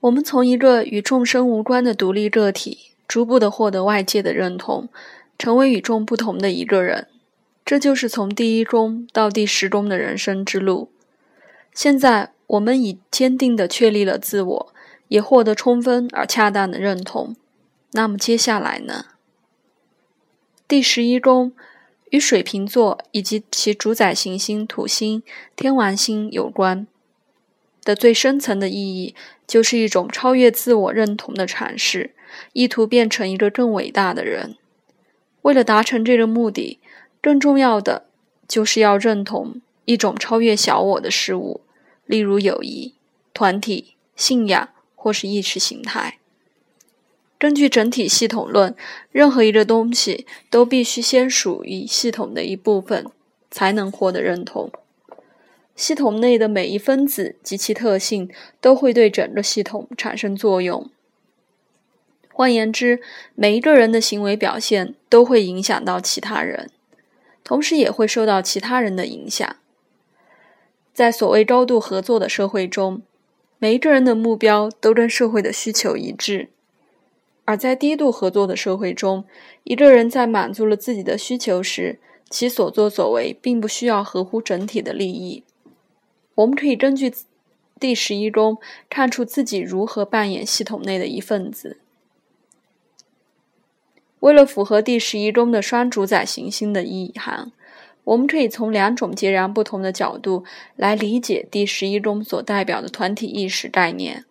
我们从一个与众生无关的独立个体，逐步的获得外界的认同，成为与众不同的一个人。这就是从第一宫到第十宫的人生之路。现在，我们已坚定地确立了自我，也获得充分而恰当的认同。那么接下来呢？第十一宫与水瓶座以及其主宰行星土星、天王星有关的最深层的意义。就是一种超越自我认同的阐释，意图变成一个更伟大的人。为了达成这个目的，更重要的就是要认同一种超越小我的事物，例如友谊、团体、信仰或是意识形态。根据整体系统论，任何一个东西都必须先属于系统的一部分，才能获得认同。系统内的每一分子及其特性都会对整个系统产生作用。换言之，每一个人的行为表现都会影响到其他人，同时也会受到其他人的影响。在所谓高度合作的社会中，每一个人的目标都跟社会的需求一致；而在低度合作的社会中，一个人在满足了自己的需求时，其所作所为并不需要合乎整体的利益。我们可以根据第十一宫看出自己如何扮演系统内的一份子。为了符合第十一宫的双主宰行星的意涵，我们可以从两种截然不同的角度来理解第十一宫所代表的团体意识概念。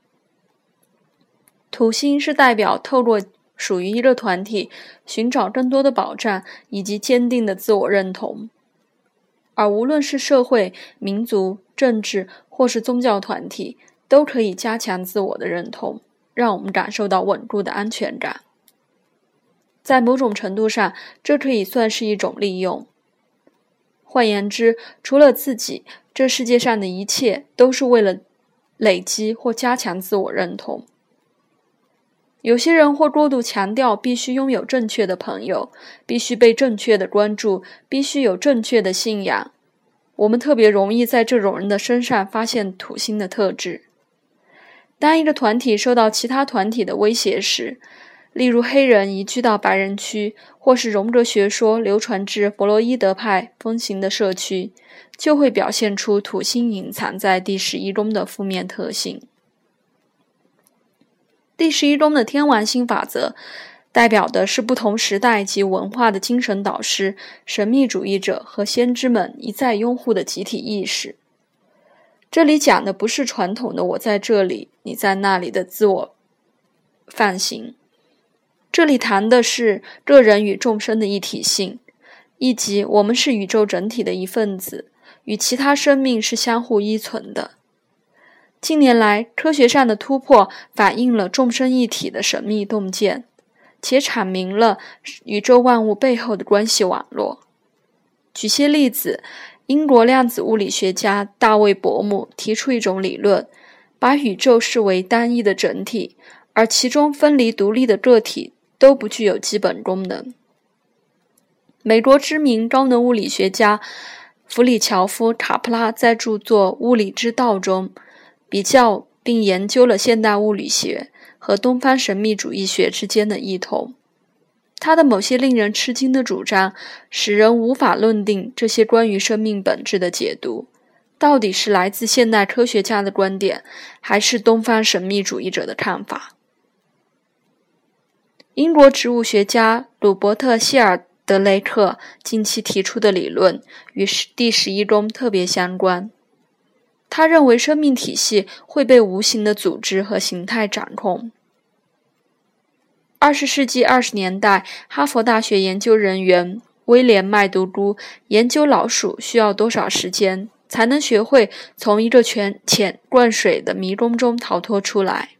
土星是代表透过属于一个团体，寻找更多的保障以及坚定的自我认同。而无论是社会、民族、政治或是宗教团体，都可以加强自我的认同，让我们感受到稳固的安全感。在某种程度上，这可以算是一种利用。换言之，除了自己，这世界上的一切都是为了累积或加强自我认同。有些人或过度强调必须拥有正确的朋友，必须被正确的关注，必须有正确的信仰。我们特别容易在这种人的身上发现土星的特质。当一个团体受到其他团体的威胁时，例如黑人移居到白人区，或是荣格学说流传至弗洛伊德派风行的社区，就会表现出土星隐藏在第十一宫的负面特性。第十一宫的天王星法则，代表的是不同时代及文化的精神导师、神秘主义者和先知们一再拥护的集体意识。这里讲的不是传统的“我在这里，你在那里”的自我泛行，这里谈的是个人与众生的一体性，以及我们是宇宙整体的一份子，与其他生命是相互依存的。近年来，科学上的突破反映了众生一体的神秘洞见，且阐明了宇宙万物背后的关系网络。举些例子，英国量子物理学家大卫·伯姆提出一种理论，把宇宙视为单一的整体，而其中分离独立的个体都不具有基本功能。美国知名高能物理学家弗里乔夫·卡普拉在著作《物理之道》中。比较并研究了现代物理学和东方神秘主义学之间的异同。他的某些令人吃惊的主张，使人无法论定这些关于生命本质的解读到底是来自现代科学家的观点，还是东方神秘主义者的看法。英国植物学家鲁伯特·希尔德雷克近期提出的理论与第十一宫特别相关。他认为生命体系会被无形的组织和形态掌控。二十世纪二十年代，哈佛大学研究人员威廉·麦独孤研究老鼠需要多少时间才能学会从一个泉浅灌水的迷宫中逃脱出来。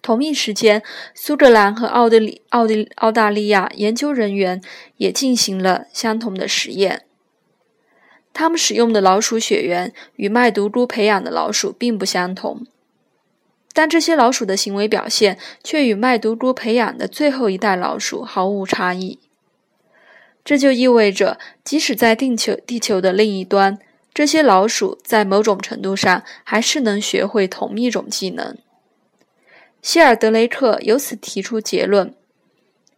同一时间，苏格兰和奥地利、奥地澳大利亚研究人员也进行了相同的实验。他们使用的老鼠血缘与麦毒菇培养的老鼠并不相同，但这些老鼠的行为表现却与麦毒菇培养的最后一代老鼠毫无差异。这就意味着，即使在地球地球的另一端，这些老鼠在某种程度上还是能学会同一种技能。希尔德雷克由此提出结论：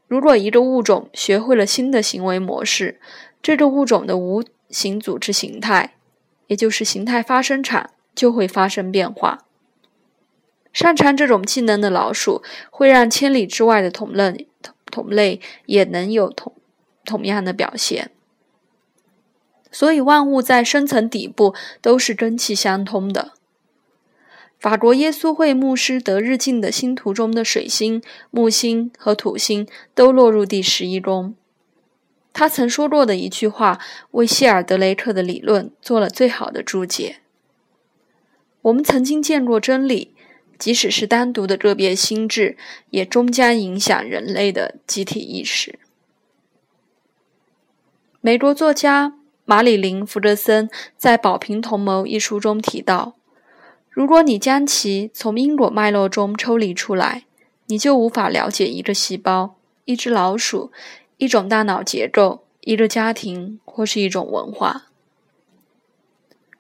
如果一个物种学会了新的行为模式，这个物种的无形组织形态，也就是形态发生场，就会发生变化。擅长这种技能的老鼠，会让千里之外的同类同类也能有同同样的表现。所以，万物在深层底部都是根气相通的。法国耶稣会牧师德日进的星图中的水星、木星和土星都落入第十一宫。他曾说过的一句话，为希尔德雷克的理论做了最好的注解：“我们曾经见过真理，即使是单独的个别心智，也终将影响人类的集体意识。”美国作家马里琳·福德森在《宝瓶同谋》一书中提到。如果你将其从因果脉络中抽离出来，你就无法了解一个细胞、一只老鼠、一种大脑结构、一个家庭或是一种文化。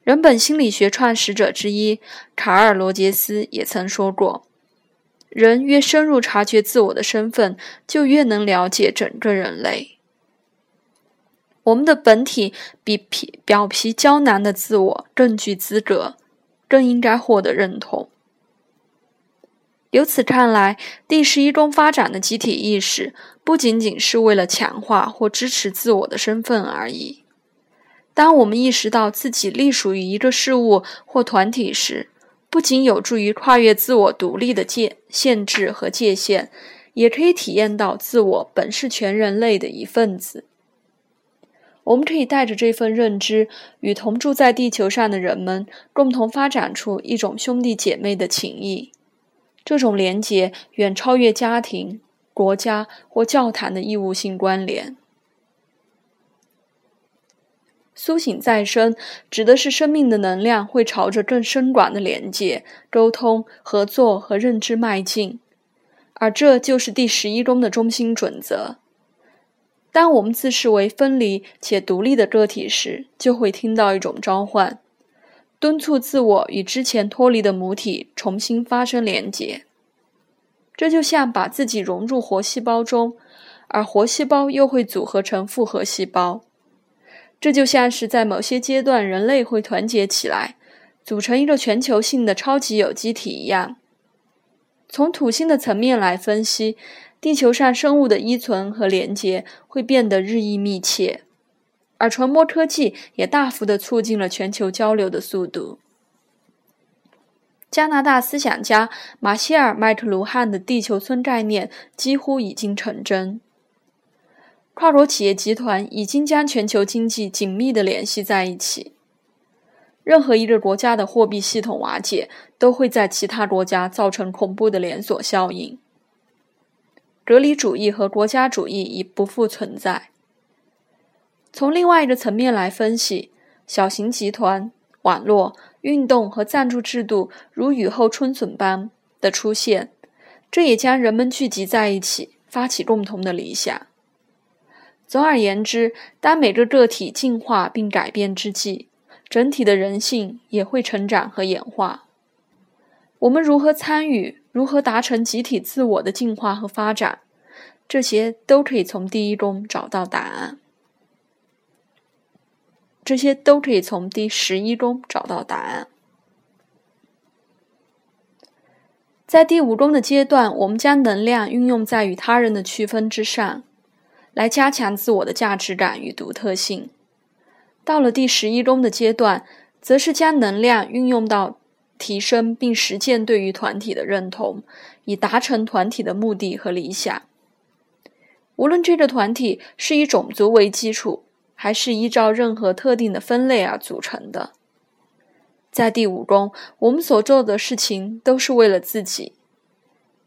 人本心理学创始者之一卡尔·罗杰斯也曾说过：“人越深入察觉自我的身份，就越能了解整个人类。我们的本体比皮表皮胶囊的自我更具资格。”更应该获得认同。由此看来，第十一宫发展的集体意识不仅仅是为了强化或支持自我的身份而已。当我们意识到自己隶属于一个事物或团体时，不仅有助于跨越自我独立的界限制和界限，也可以体验到自我本是全人类的一份子。我们可以带着这份认知，与同住在地球上的人们共同发展出一种兄弟姐妹的情谊。这种连结远超越家庭、国家或教堂的义务性关联。苏醒再生指的是生命的能量会朝着更深广的连接、沟通、合作和认知迈进，而这就是第十一宫的中心准则。当我们自视为分离且独立的个体时，就会听到一种召唤，敦促自我与之前脱离的母体重新发生连接。这就像把自己融入活细胞中，而活细胞又会组合成复合细胞。这就像是在某些阶段，人类会团结起来，组成一个全球性的超级有机体一样。从土星的层面来分析。地球上生物的依存和连接会变得日益密切，而传播科技也大幅地促进了全球交流的速度。加拿大思想家马歇尔·麦克卢汉的地球村概念几乎已经成真。跨国企业集团已经将全球经济紧密地联系在一起。任何一个国家的货币系统瓦解，都会在其他国家造成恐怖的连锁效应。隔离主义和国家主义已不复存在。从另外一个层面来分析，小型集团、网络、运动和赞助制度如雨后春笋般的出现，这也将人们聚集在一起，发起共同的理想。总而言之，当每个个体进化并改变之际，整体的人性也会成长和演化。我们如何参与？如何达成集体自我的进化和发展？这些都可以从第一宫找到答案。这些都可以从第十一宫找到答案。在第五宫的阶段，我们将能量运用在与他人的区分之上，来加强自我的价值感与独特性。到了第十一宫的阶段，则是将能量运用到。提升并实践对于团体的认同，以达成团体的目的和理想。无论这个团体是以种族为基础，还是依照任何特定的分类而组成的，在第五宫，我们所做的事情都是为了自己。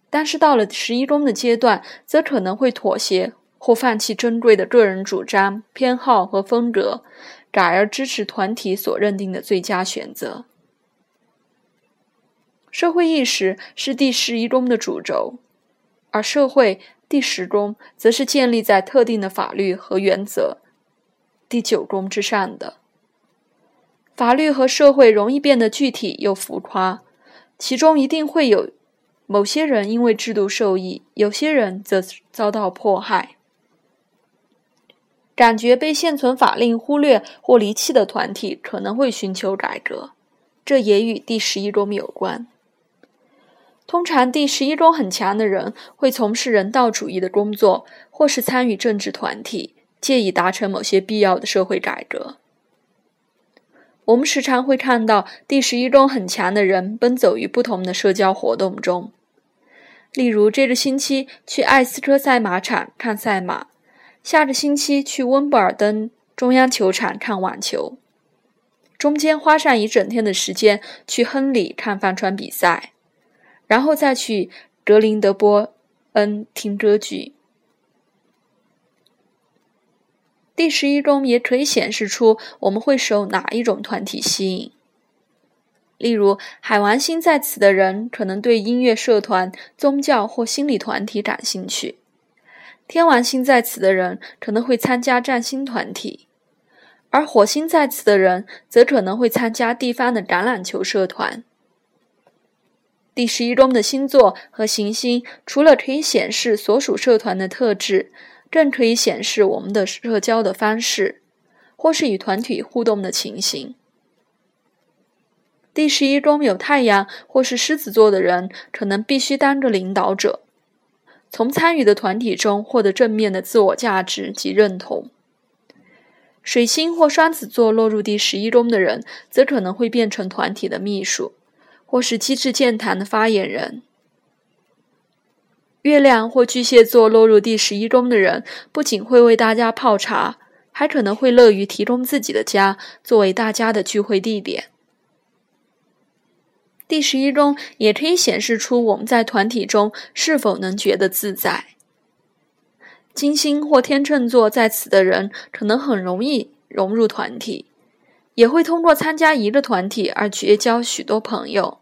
但是到了十一宫的阶段，则可能会妥协或放弃珍贵的个人主张、偏好和风格，改而支持团体所认定的最佳选择。社会意识是第十一宫的主轴，而社会第十宫则是建立在特定的法律和原则第九宫之上的。法律和社会容易变得具体又浮夸，其中一定会有某些人因为制度受益，有些人则遭到迫害。感觉被现存法令忽略或离弃的团体可能会寻求改革，这也与第十一宫有关。通常，第十一宫很强的人会从事人道主义的工作，或是参与政治团体，借以达成某些必要的社会改革。我们时常会看到第十一中很强的人奔走于不同的社交活动中。例如，这个星期去艾斯科赛马场看赛马，下个星期去温布尔登中央球场看网球，中间花上一整天的时间去亨利看帆船比赛，然后再去格林德波恩听歌剧。第十一中也可以显示出我们会受哪一种团体吸引。例如，海王星在此的人可能对音乐社团、宗教或心理团体感兴趣；天王星在此的人可能会参加占星团体，而火星在此的人则可能会参加地方的橄榄球社团。第十一宫的星座和行星除了可以显示所属社团的特质，更可以显示我们的社交的方式，或是与团体互动的情形。第十一宫有太阳或是狮子座的人，可能必须当个领导者，从参与的团体中获得正面的自我价值及认同。水星或双子座落入第十一宫的人，则可能会变成团体的秘书，或是机智健谈的发言人。月亮或巨蟹座落入第十一宫的人，不仅会为大家泡茶，还可能会乐于提供自己的家作为大家的聚会地点。第十一宫也可以显示出我们在团体中是否能觉得自在。金星或天秤座在此的人可能很容易融入团体，也会通过参加一个团体而结交许多朋友。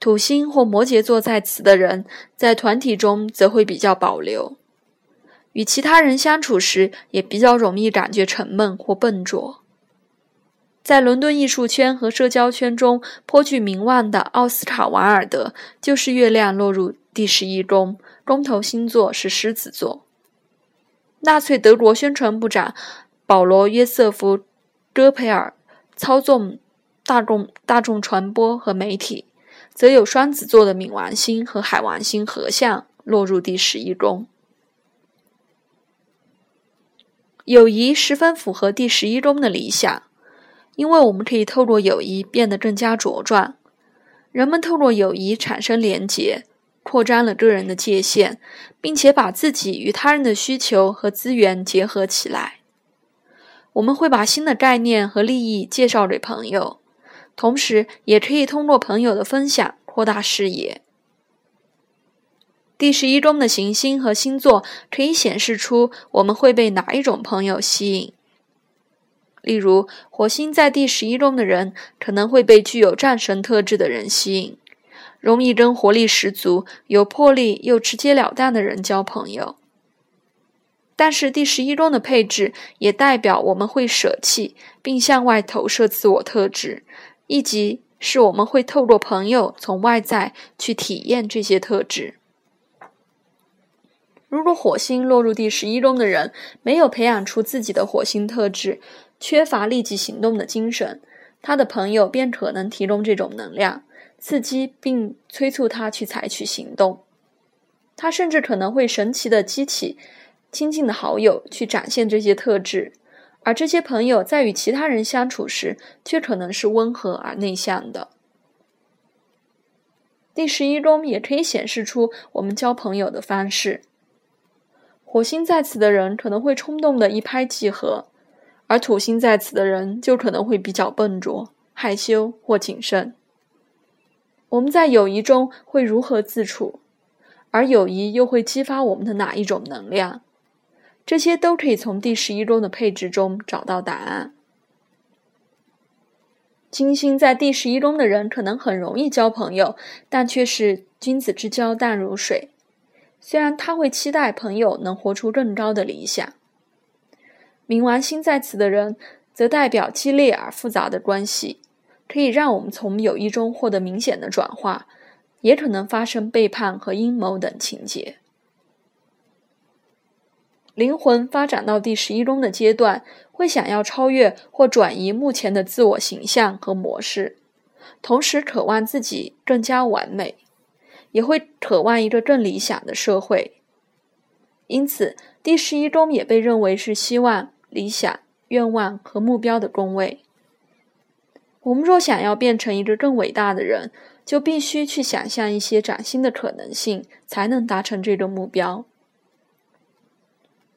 土星或摩羯座在此的人在团体中则会比较保留，与其他人相处时也比较容易感觉沉闷或笨拙。在伦敦艺术圈和社交圈中颇具名望的奥斯卡·瓦尔德，就是月亮落入第十一宫，宫头星座是狮子座。纳粹德国宣传部长保罗·约瑟夫·戈培尔操纵大众大众传播和媒体，则有双子座的冥王星和海王星合相落入第十一宫。友谊十分符合第十一宫的理想。因为我们可以透过友谊变得更加茁壮，人们透过友谊产生连结，扩张了个人的界限，并且把自己与他人的需求和资源结合起来。我们会把新的概念和利益介绍给朋友，同时也可以通过朋友的分享扩大视野。第十一宫的行星和星座可以显示出我们会被哪一种朋友吸引。例如，火星在第十一宫的人可能会被具有战神特质的人吸引，容易跟活力十足、有魄力又直截了当的人交朋友。但是，第十一宫的配置也代表我们会舍弃并向外投射自我特质，以及是我们会透过朋友从外在去体验这些特质。如果火星落入第十一宫的人没有培养出自己的火星特质，缺乏立即行动的精神，他的朋友便可能提供这种能量，刺激并催促他去采取行动。他甚至可能会神奇的激起亲近的好友去展现这些特质，而这些朋友在与其他人相处时，却可能是温和而内向的。第十一宫也可以显示出我们交朋友的方式。火星在此的人可能会冲动的一拍即合。而土星在此的人就可能会比较笨拙、害羞或谨慎。我们在友谊中会如何自处？而友谊又会激发我们的哪一种能量？这些都可以从第十一宫的配置中找到答案。金星在第十一宫的人可能很容易交朋友，但却是君子之交淡如水。虽然他会期待朋友能活出更高的理想。冥王星在此的人，则代表激烈而复杂的关系，可以让我们从友谊中获得明显的转化，也可能发生背叛和阴谋等情节。灵魂发展到第十一中的阶段，会想要超越或转移目前的自我形象和模式，同时渴望自己更加完美，也会渴望一个更理想的社会。因此，第十一中也被认为是希望、理想、愿望和目标的宫位。我们若想要变成一个更伟大的人，就必须去想象一些崭新的可能性，才能达成这个目标。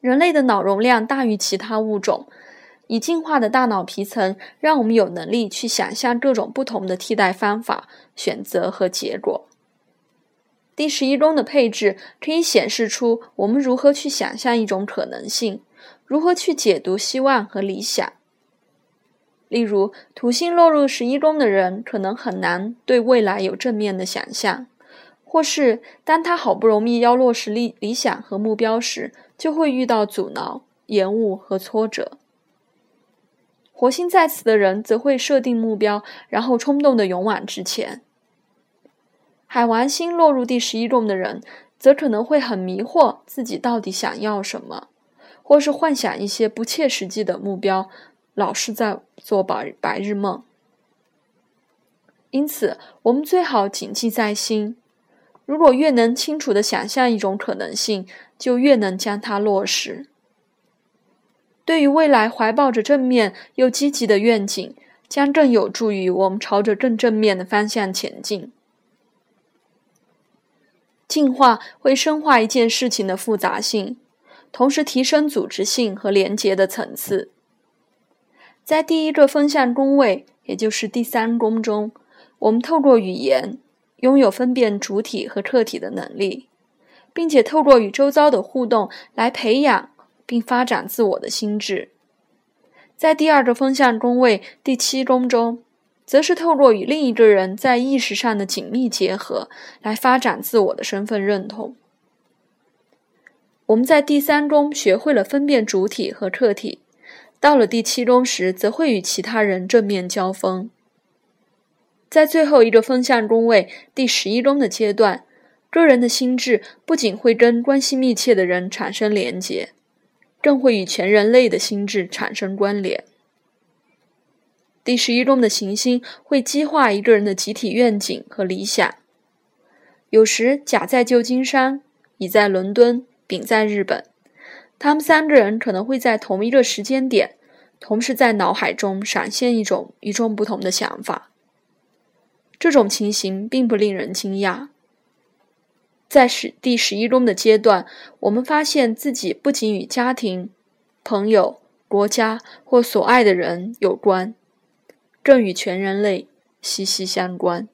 人类的脑容量大于其他物种，已进化的大脑皮层让我们有能力去想象各种不同的替代方法、选择和结果。第十一宫的配置可以显示出我们如何去想象一种可能性，如何去解读希望和理想。例如，土星落入十一宫的人可能很难对未来有正面的想象，或是当他好不容易要落实理理想和目标时，就会遇到阻挠、延误和挫折。火星在此的人则会设定目标，然后冲动地勇往直前。海王星落入第十一宫的人，则可能会很迷惑自己到底想要什么，或是幻想一些不切实际的目标，老是在做白白日梦。因此，我们最好谨记在心。如果越能清楚地想象一种可能性，就越能将它落实。对于未来怀抱着正面又积极的愿景，将更有助于我们朝着更正面的方向前进。进化会深化一件事情的复杂性，同时提升组织性和连结的层次。在第一个风向宫位，也就是第三宫中，我们透过语言。拥有分辨主体和客体的能力，并且透过与周遭的互动来培养并发展自我的心智。在第二个风向宫位第七宫中，则是透过与另一个人在意识上的紧密结合来发展自我的身份认同。我们在第三宫学会了分辨主体和客体，到了第七宫时，则会与其他人正面交锋。在最后一个风向宫位第十一宫的阶段，个人的心智不仅会跟关系密切的人产生连结，更会与全人类的心智产生关联。第十一宫的行星会激化一个人的集体愿景和理想。有时甲在旧金山，乙在伦敦，丙在日本，他们三个人可能会在同一个时间点，同时在脑海中闪现一种与众不同的想法。这种情形并不令人惊讶。在十第十一宫的阶段，我们发现自己不仅与家庭、朋友、国家或所爱的人有关，更与全人类息息相关。